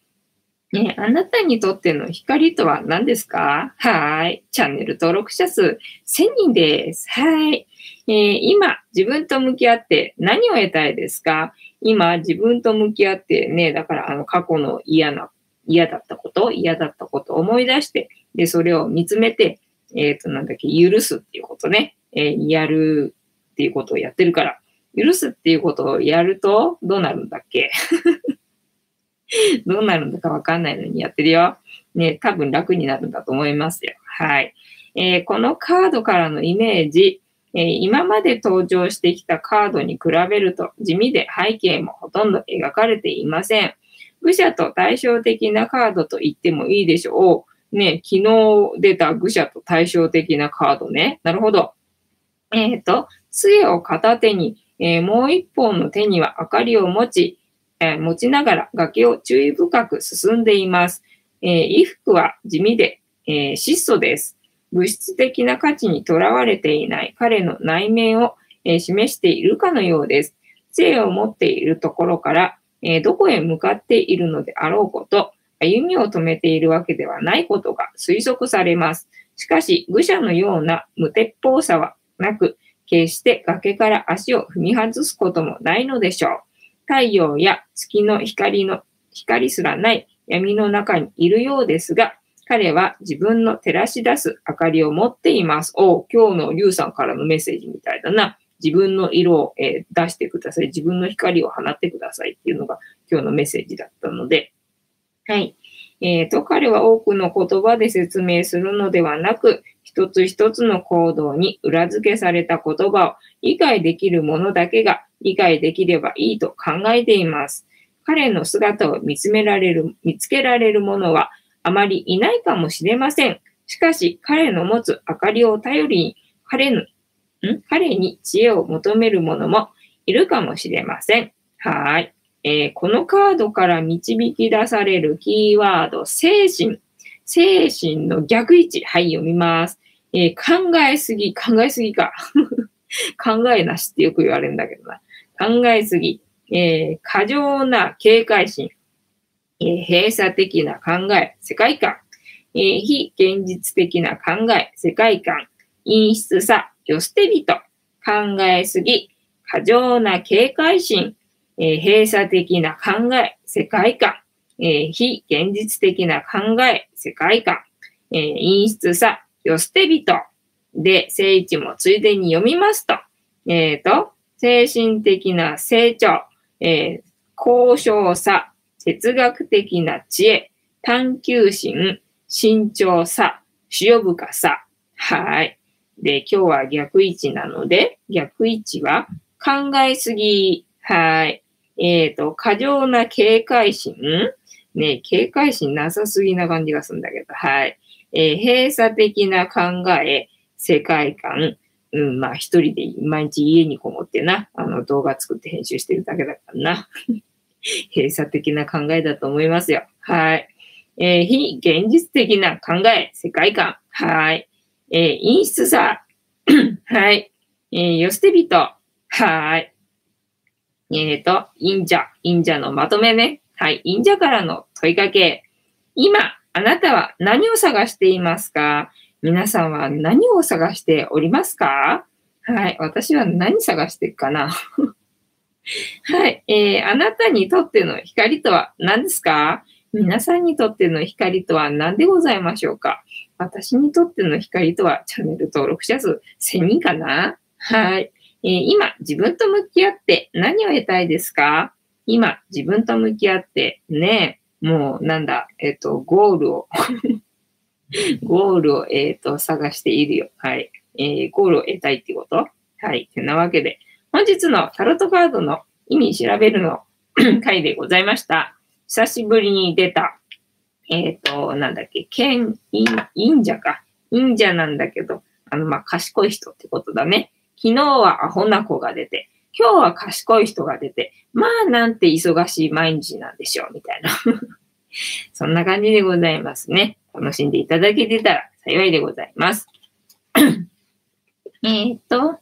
ね、あなたにとっての光とは何ですか？はい。チャンネル登録者数1000人です。はい。えー、今、自分と向き合って何を得たいですか？今、自分と向き合ってね、だからあの過去の嫌な、嫌だったこと、嫌だったことを思い出して、で、それを見つめて、えっ、ー、と、なんだっけ、許すっていうことね、えー、やるっていうことをやってるから、許すっていうことをやるとどうなるんだっけ？*laughs* どうなるんだかわかんないのにやってるよ。ね、多分楽になるんだと思いますよ。はい。えー、このカードからのイメージ、えー、今まで登場してきたカードに比べると地味で背景もほとんど描かれていません。愚者と対照的なカードと言ってもいいでしょう。ね、昨日出た愚者と対照的なカードね。なるほど。えっ、ー、と、杖を片手に、えー、もう一本の手には明かりを持ち、えー、持ちながら崖を注意深く進んでいます。え衣服は地味で、え質素です。物質的な価値にとらわれていない彼の内面を、え示しているかのようです。杖を持っているところから、えどこへ向かっているのであろうこと、歩みを止めているわけではないことが推測されます。しかし、愚者のような無鉄砲さはなく、決して崖から足を踏み外すこともないのでしょう。太陽や月の光の光すらない闇の中にいるようですが、彼は自分の照らし出す明かりを持っています。お今日のリュウさんからのメッセージみたいだな。自分の色を、えー、出してください。自分の光を放ってくださいっていうのが今日のメッセージだったので。はい。えっ、ー、と、彼は多くの言葉で説明するのではなく、一つ一つの行動に裏付けされた言葉を理解できるものだけが理解できればいいと考えています。彼の姿を見つめられる、見つけられるものはあまりいないかもしれません。しかし、彼の持つ明かりを頼りに、彼の、ん？彼に知恵を求める者もいるかもしれません。はい。えー、このカードから導き出されるキーワード、精神。精神の逆位置。はい、読みます。えー、考えすぎ、考えすぎか。*laughs* 考えなしってよく言われるんだけどな。考えすぎ、えー、過剰な警戒心、えー、閉鎖的な考え、世界観、えー、非現実的な考え、世界観、陰湿さ、よ捨て人、考えすぎ、過剰な警戒心、えー、閉鎖的な考え、世界観、え、非現実的な考え、世界観、え、陰湿さ、よ捨て人で、聖地もついでに読みますと、えっ、ー、と、精神的な成長、えー、高尚さ、哲学的な知恵、探求心、慎重さ、塩深さ。はい。で、今日は逆位置なので、逆位置は考えすぎ。はい。えっ、ー、と、過剰な警戒心。ね、警戒心なさすぎな感じがするんだけど、はい。えー、閉鎖的な考え、世界観、うん、まあ一人で毎日家にこもってな、あの動画作って編集してるだけだからな。*laughs* 閉鎖的な考えだと思いますよ。はい。えー、非現実的な考え、世界観。はい。えー、陰湿さ。*clears throat* はい。えー、よ捨て人。はい。えっ、ー、と、忍者。忍者のまとめね。はい。忍者からの問いかけ。今、あなたは何を探していますか？皆さんは何を探しておりますか？はい。私は何探していくかな？*laughs* はい。えー、あなたにとっての光とは何ですか？皆さんにとっての光とは何でございましょうか？私にとっての光とはチャンネル登録者数1000人かな？はい。えー、今、自分と向き合って何を得たいですか？今、自分と向き合ってね、もうなんだ、えっ、ー、と、ゴールを *laughs* ゴールを、えっ、ー、と、探しているよ。はい。えー、ゴールを得たいってこと？はい。てなわけで、本日のタロットカードの意味調べるの *coughs* 回でございました。久しぶりに出た、えっ、ー、と、なんだっけ、剣、忍者か。忍者なんだけど、あの、まあ、賢い人ってことだね。昨日はアホな子が出て、今日は賢い人が出て、まあ、なんて忙しい毎日なんでしょう、みたいな。*laughs* そんな感じでございますね。楽しんでいただけてたら幸いでございます。*coughs* えっと、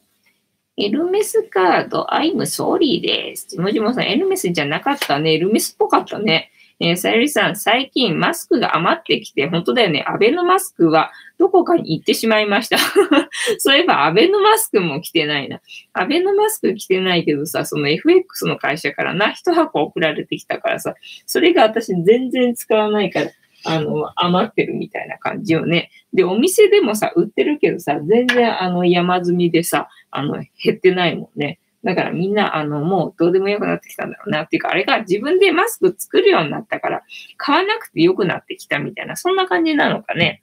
エルメスカード、I'm sorry です。もじもさん、エルメスじゃなかったね。エルメスっぽかったね。えー、さゆりさん、最近マスクが余ってきて、本当だよね。アベノマスクはどこかに行ってしまいました。*laughs* そういえば、アベノマスクも着てないな。アベノマスク着てないけどさ、その FX の会社からな、一箱送られてきたからさ、それが私全然使わないから、あの、余ってるみたいな感じよね。で、お店でもさ、売ってるけどさ、全然あの山積みでさ、あの、減ってないもんね。だからみんな、あの、もうどうでもよくなってきたんだろうなっていうか、あれが自分でマスク作るようになったから、買わなくてよくなってきたみたいな、そんな感じなのかね。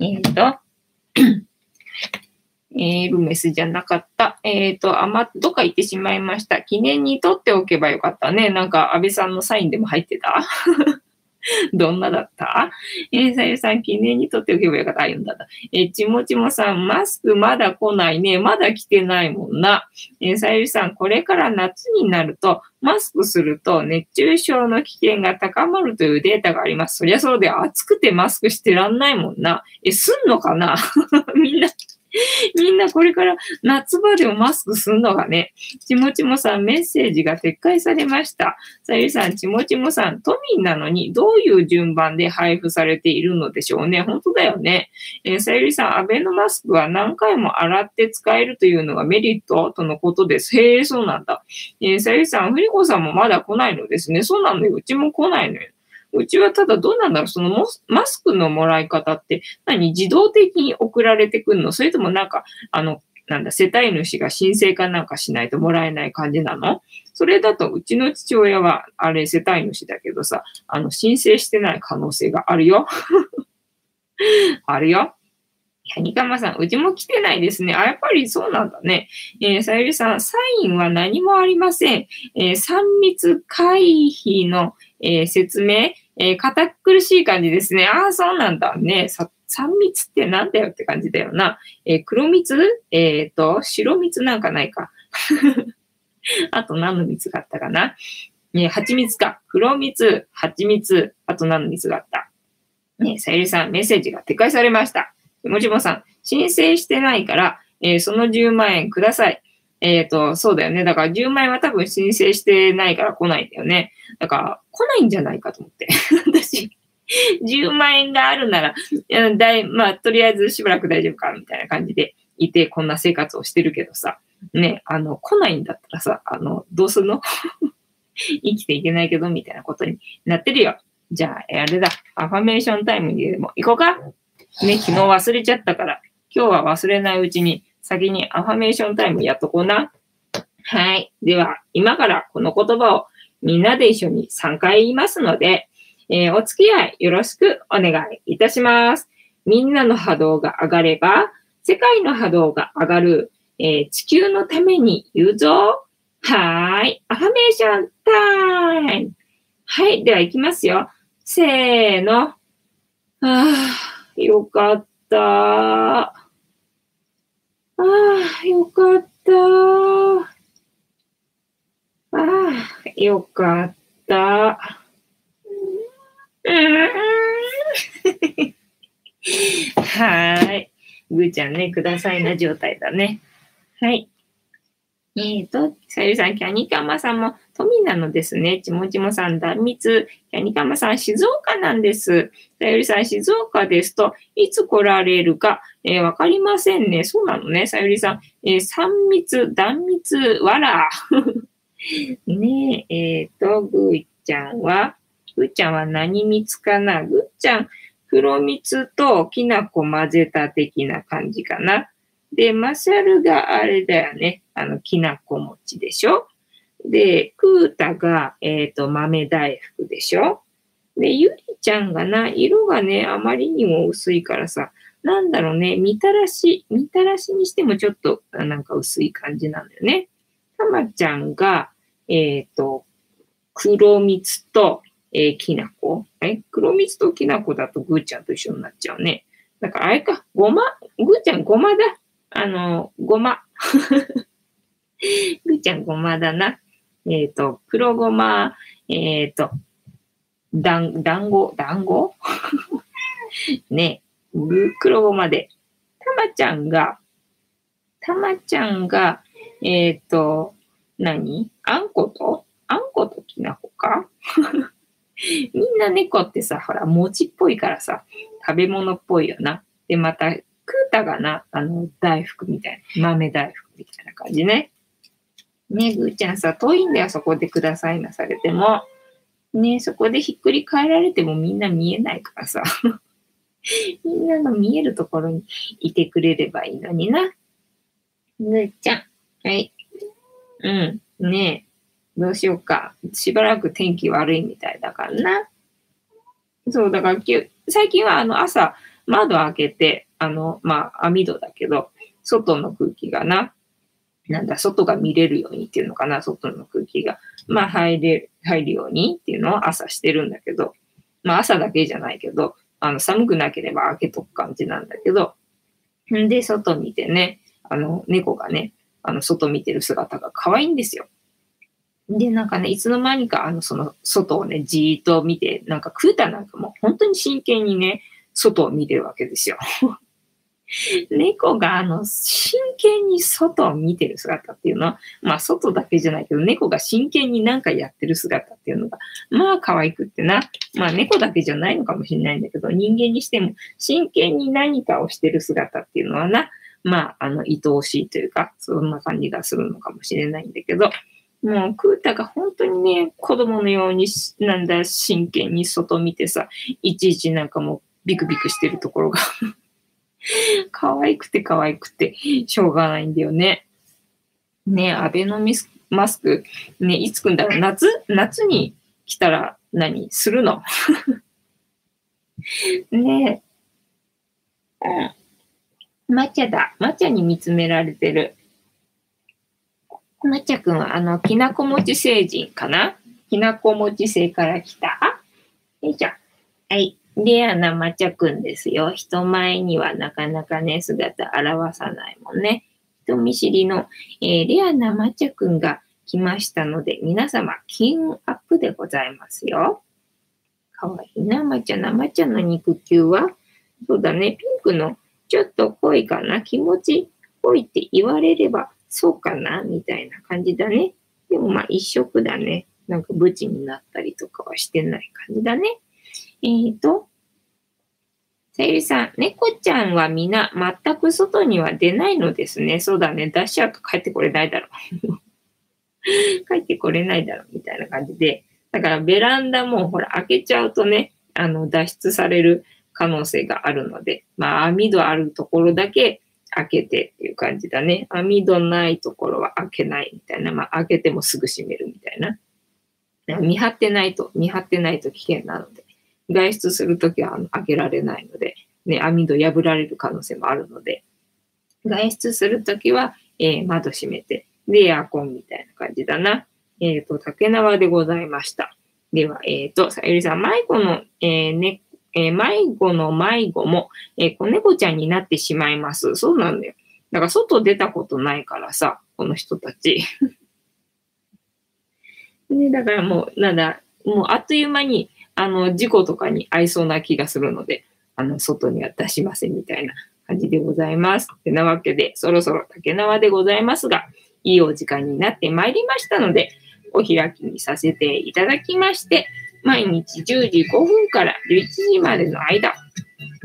えっ、ー、と、*coughs* エルメスじゃなかった。えっ、ー、と、あま、どっか行ってしまいました。記念に取っておけばよかったね。なんか、安倍さんのサインでも入ってた？*laughs* *laughs* どんなだった？えー、さゆさん、記念に取っておけばよかった。あ、読んだだ。えー、ちもちもさん、マスクまだ来ないね。まだ来てないもんな。えー、さゆさん、これから夏になると、マスクすると熱中症の危険が高まるというデータがあります。そりゃそうで暑くてマスクしてらんないもんな。え、すんのかな？*laughs* みんな *laughs* みんなこれから夏場でもマスクすんのがね、ちもちもさんメッセージが撤回されました。さゆりさん、ちもちもさん、都民なのにどういう順番で配布されているのでしょうね。本当だよね。えー、さゆりさん、アベノマスクは何回も洗って使えるというのがメリットとのことです。へえ、そうなんだ。えー、さゆりさん、ふりこさんもまだ来ないのですね。そうなのよ。うちも来ないのよ。うちはただどうなんだろうそのマスクのもらい方って何？自動的に送られてくるの？それともなんか、あの、なんだ、世帯主が申請かなんかしないともらえない感じなの？それだと、うちの父親は、あれ、世帯主だけどさ、あの、申請してない可能性があるよ。*laughs* あるよ。ヤニカマさん、うちも来てないですね。あ、やっぱりそうなんだね。えー、さゆりさん、サインは何もありません。えー、3密回避の、えー、説明、えー、堅苦しい感じですね。ああ、そうなんだね。さ3密ってなんだよって感じだよな。えー、黒蜜？えっ、ー、と、白蜜なんかないか。*laughs* あと何の蜜があったかな？ね、蜂蜜か。黒蜜、蜂蜜、あと何の蜜があった？ね、さゆりさん、メッセージが撤回されました。もちもさん、申請してないから、えー、その10万円ください。えっ、ー、と、そうだよね。だから10万円は多分申請してないから来ないんだよね。だから来ないんじゃないかと思って。*laughs* 私、10万円があるなら、だいまあ、とりあえずしばらく大丈夫かみたいな感じでいて、こんな生活をしてるけどさ、ね、あの、来ないんだったらさ、あの、どうすんの？*laughs* 生きていけないけど、みたいなことになってるよ。じゃあ、あれだ。アファメーションタイムにでも行こうか。ね、昨日忘れちゃったから、今日は忘れないうちに先にアファメーションタイムやっとこうな。はい。では、今からこの言葉をみんなで一緒に3回言いますので、えー、お付き合いよろしくお願いいたします。みんなの波動が上がれば、世界の波動が上がる、えー、地球のために言うぞ。はーい。アファメーションタイム。はい。では行きますよ。せーの。ああ、よかった。ああ、よかった。ああ、よかった。はい。ぐーちゃんね、くださいな状態だね。はい。えっ、ー、と、さゆりさん、キャニカマさんも富なのですね。ちもちもさん、断密。キャニカマさん、静岡なんです。さゆりさん、静岡ですと、いつ来られるか、えー、わかりませんね。そうなのね。さゆりさん、えー、三密、断密、わら。*laughs* ねえ、えっ、ー、と、ぐーちゃんは、ぐーちゃんは何蜜かな？ぐーちゃん、黒蜜ときな粉混ぜた的な感じかな。で、マサルがあれだよね。あの、きなこ餅でしょ？で、クータが、えっ、ー、と、豆大福でしょ？で、ゆりちゃんがな、色がね、あまりにも薄いからさ、なんだろうね、みたらし、みたらしにしてもちょっと、なんか薄い感じなんだよね。たまちゃんが、えっ、ー、と、黒蜜と、えー、きなこ。え黒蜜ときなこだとぐーちゃんと一緒になっちゃうね。だからあれか、ごま、ぐーちゃんごまだ。あの、ごま。*laughs* ぐーちゃんごまだな。えっ、ー、と、黒ごま、えっ、ー、と、だん、団子、団子？*laughs* ね、黒ごまで。たまちゃんが、たまちゃんが、えっ、ー、と、何？あんこと、あんこときなこか？*laughs* みんな猫ってさ、ほら、餅っぽいからさ、食べ物っぽいよな。で、また、クータがな、あの、大福みたいな、豆大福みたいな感じね。ね、ぐーちゃんさ、遠いんだよ、そこでくださいなされても。ね、そこでひっくり返られてもみんな見えないからさ。*laughs* みんなの見えるところにいてくれればいいのにな。ぐーちゃん。はい。うん。ねどうしようか。しばらく天気悪いみたいだからな。そう、だから最近はあの朝窓開けて、あの、まあ網戸だけど、外の空気がな、なんだ、外が見れるようにっていうのかな、外の空気が、まあ入れ、入るようにっていうのを朝してるんだけど、まあ朝だけじゃないけど、あの寒くなければ開けとく感じなんだけど、んで、外見てね、あの、猫がね、あの、外見てる姿が可愛いんですよ。で、なんかね、いつの間にか、あの、その、外をね、じーっと見て、なんか、クータなんかも本当に真剣にね、外を見てるわけですよ。*laughs* 猫があの、真剣に外を見てる姿っていうのは、まあ外だけじゃないけど、猫が真剣に何かやってる姿っていうのが、まあ可愛くってな。まあ猫だけじゃないのかもしれないんだけど、人間にしても真剣に何かをしてる姿っていうのはな、まあ、あの、愛おしいというか、そんな感じがするのかもしれないんだけど、もう、クータが本当にね、子供のように、なんだ、真剣に外見てさ、いちいちなんかもうビクビクしてるところが *laughs* 可愛くて可愛くて、しょうがないんだよね。ねアベノミスマスク、ね、いつ来んだろう？夏？夏に来たら何するの？*laughs* ねえ。うん。抹茶だ。抹茶に見つめられてる。抹茶くんは、あの、きなこ餅星人かな？きなこ餅星から来たよいしょ。はい。レアな抹茶くんですよ。人前にはなかなかね、姿現さないもんね。人見知りの、えー、レアな抹茶くんが来ましたので、皆様、金運アップでございますよ。かわいいな、抹茶な。抹茶の肉球はそうだね、ピンクのちょっと濃いかな？気持ち濃いって言われれば、そうかな？みたいな感じだね。でもまあ一色だね。なんかブチになったりとかはしてない感じだね。えーと、さゆりさん、猫ちゃんは皆全く外には出ないのですね。そうだね。出しちゃうと帰ってこれないだろう。*laughs* 帰ってこれないだろうみたいな感じで。だからベランダもほら開けちゃうとね、あの脱出される可能性があるので、まあ網戸あるところだけ開けてっていう感じだね。網戸ないところは開けないみたいな。まあ開けてもすぐ閉めるみたいな。見張ってないと、見張ってないと危険なので。外出するときは開けられないので、ね、網戸破られる可能性もあるので、外出するときは、えー、窓閉めて、で、エアコンみたいな感じだな。えっ、ー、と、竹縄でございました。では、えっ、ー、と、さゆりさん、迷子の、えー、ね、えー、迷子の迷子も、えー、子猫ちゃんになってしまいます。そうなんだよ。だから外出たことないからさ、この人たち。*laughs* ね、だからもう、なんだ、もうあっという間にあの、事故とかに合いそうな気がするので、あの、外には出しませんみたいな感じでございます。ってなわけで、そろそろ竹縄でございますが、いいお時間になってまいりましたので、お開きにさせていただきまして、毎日10時5分から11時までの間、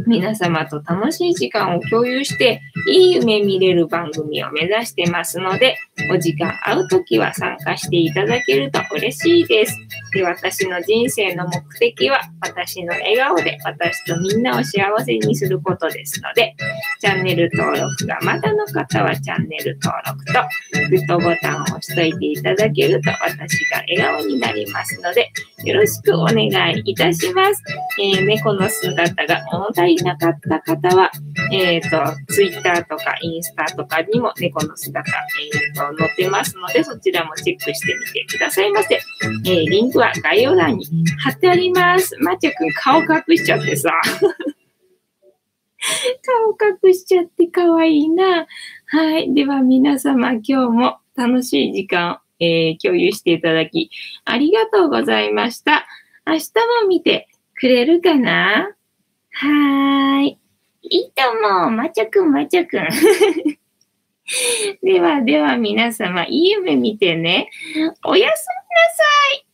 皆様と楽しい時間を共有して、いい夢見れる番組を目指してますので、お時間合うときは参加していただけると嬉しいです。で私の人生の目的は、私の笑顔で私とみんなを幸せにすることですので、チャンネル登録がまだの方はチャンネル登録と、グッドボタンを押しといていただけると私が笑顔になりますので、よろしくお願いいたします。えー、猫の姿が物足りなかった方は、えっ、ー、と、ツイッターとかインスタとかにも猫の姿、えーと、載ってますので、そちらもチェックしてみてくださいませ。えー、リンクは概要欄に貼ってあります。まちゃくん顔隠しちゃってさ。*laughs* 顔隠しちゃってかわいいな。はい。では皆様今日も楽しい時間、えー、共有していただきありがとうございました。明日も見てくれるかな？はーい。いいと思う。まちょくん、まちょくん。*laughs* ではでは皆様、いい夢見てね。おやすみなさい。